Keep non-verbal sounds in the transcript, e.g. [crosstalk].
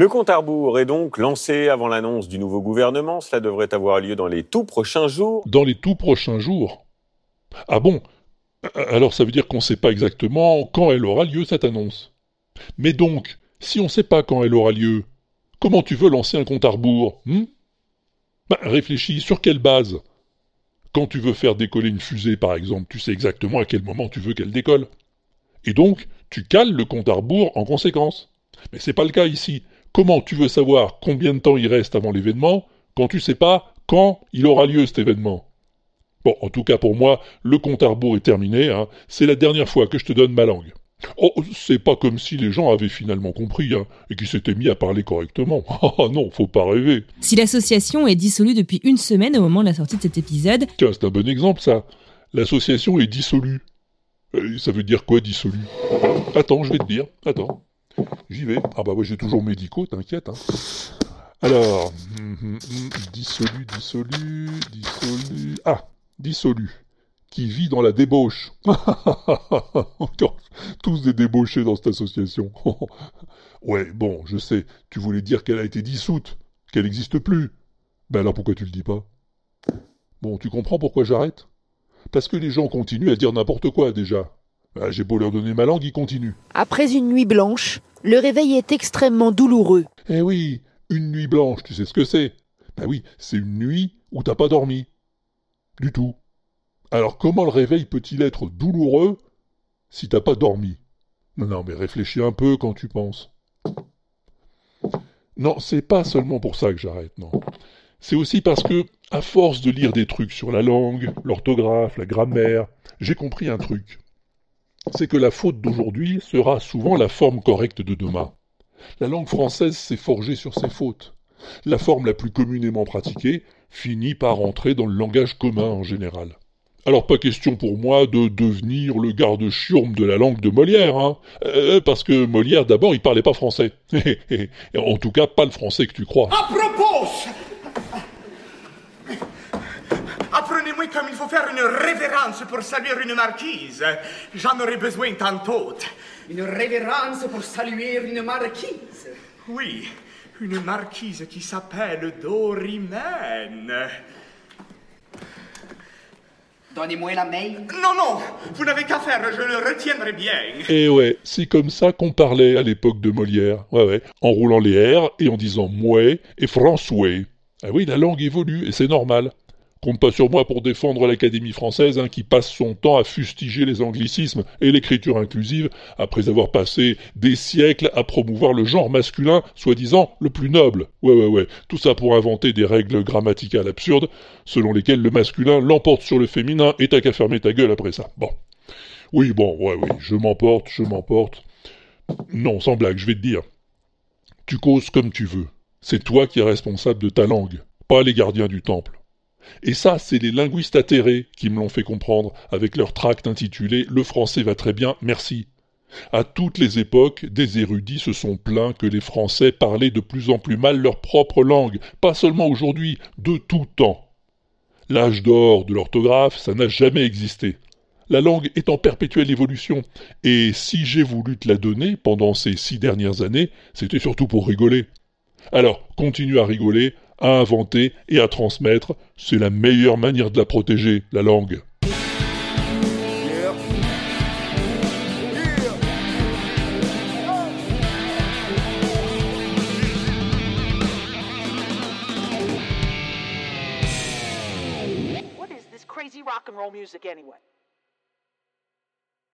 Le compte à rebours est donc lancé avant l'annonce du nouveau gouvernement. Cela devrait avoir lieu dans les tout prochains jours. Dans les tout prochains jours Ah bon? Alors ça veut dire qu'on ne sait pas exactement quand elle aura lieu cette annonce. Mais donc, si on ne sait pas quand elle aura lieu, comment tu veux lancer un compte à rebours hmm? Bah, Réfléchis, sur quelle base? Quand tu veux faire décoller une fusée, par exemple, tu sais exactement à quel moment tu veux qu'elle décolle. Et donc, tu cales le compte à rebours en conséquence. Mais c'est pas le cas ici. Comment tu veux savoir combien de temps il reste avant l'événement quand tu sais pas quand il aura lieu cet événement? Bon, en tout cas pour moi, le compte à rebours est terminé. Hein. C'est la dernière fois que je te donne ma langue. Oh, c'est pas comme si les gens avaient finalement compris hein, et qu'ils s'étaient mis à parler correctement. [laughs] Ah non, faut pas rêver. Si l'association est dissolue depuis une semaine au moment de la sortie de cet épisode. Tiens, c'est un bon exemple ça. L'association est dissolue. Euh, ça veut dire quoi dissolu Attends, je vais te dire. Attends. J'y vais. Ah bah ouais, j'ai toujours médicaux, t'inquiète. Hein. Alors, hum, hum, hum, dissolu, dissolu, dissolu. Ah, dissolu. Qui vit dans la débauche. [laughs] Tous des débauchés dans cette association. [laughs] ouais, bon, je sais. Tu voulais dire qu'elle a été dissoute, qu'elle n'existe plus. Ben alors pourquoi tu le dis pas? Bon, tu comprends pourquoi j'arrête? Parce que les gens continuent à dire n'importe quoi déjà. Ah, j'ai beau leur donner ma langue, ils continuent. Après une nuit blanche, le réveil est extrêmement douloureux. Eh oui, une nuit blanche, tu sais ce que c'est Ben oui, c'est une nuit où t'as pas dormi. Du tout. Alors comment le réveil peut-il être douloureux si t'as pas dormi? Non, non, mais réfléchis un peu quand tu penses. Non, c'est pas seulement pour ça que j'arrête, non. C'est aussi parce que, à force de lire des trucs sur la langue, l'orthographe, la grammaire, j'ai compris un truc c'est que la faute d'aujourd'hui sera souvent la forme correcte de demain. La langue française s'est forgée sur ses fautes. La forme la plus communément pratiquée finit par entrer dans le langage commun en général. Alors pas question pour moi de devenir le garde-chiourme de la langue de Molière, hein, euh, parce que Molière d'abord il parlait pas français. [laughs] en tout cas pas le français que tu crois. À propos comme il faut faire une révérence pour saluer une marquise. J'en aurais besoin tantôt. Une révérence pour saluer une marquise? Oui, une marquise qui s'appelle Dorimène. Donnez-moi la main. Non, non, vous n'avez qu'à faire, je le retiendrai bien. Et eh ouais, c'est comme ça qu'on parlait à l'époque de Molière. Ouais, ouais, en roulant les R et en disant mouais et François. Ah oui, la langue évolue et c'est normal. Compte pas sur moi pour défendre l'Académie française hein, qui passe son temps à fustiger les anglicismes et l'écriture inclusive après avoir passé des siècles à promouvoir le genre masculin, soi-disant le plus noble. Ouais, ouais, ouais. Tout ça pour inventer des règles grammaticales absurdes selon lesquelles le masculin l'emporte sur le féminin et t'as qu'à fermer ta gueule après ça. Bon. Oui, bon, ouais, oui, je m'emporte, je m'emporte. Non, sans blague, je vais te dire. Tu causes comme tu veux. C'est toi qui es responsable de ta langue, pas les gardiens du temple. Et ça, c'est les linguistes atterrés qui me l'ont fait comprendre avec leur tract intitulé Le français va très bien, merci. À toutes les époques, des érudits se sont plaints que les Français parlaient de plus en plus mal leur propre langue, pas seulement aujourd'hui, de tout temps. L'âge d'or de l'orthographe, ça n'a jamais existé. La langue est en perpétuelle évolution, et si j'ai voulu te la donner pendant ces six dernières années, c'était surtout pour rigoler. Alors, continue à rigoler, à inventer et à transmettre, c'est la meilleure manière de la protéger, la langue. Rock and roll music anyway?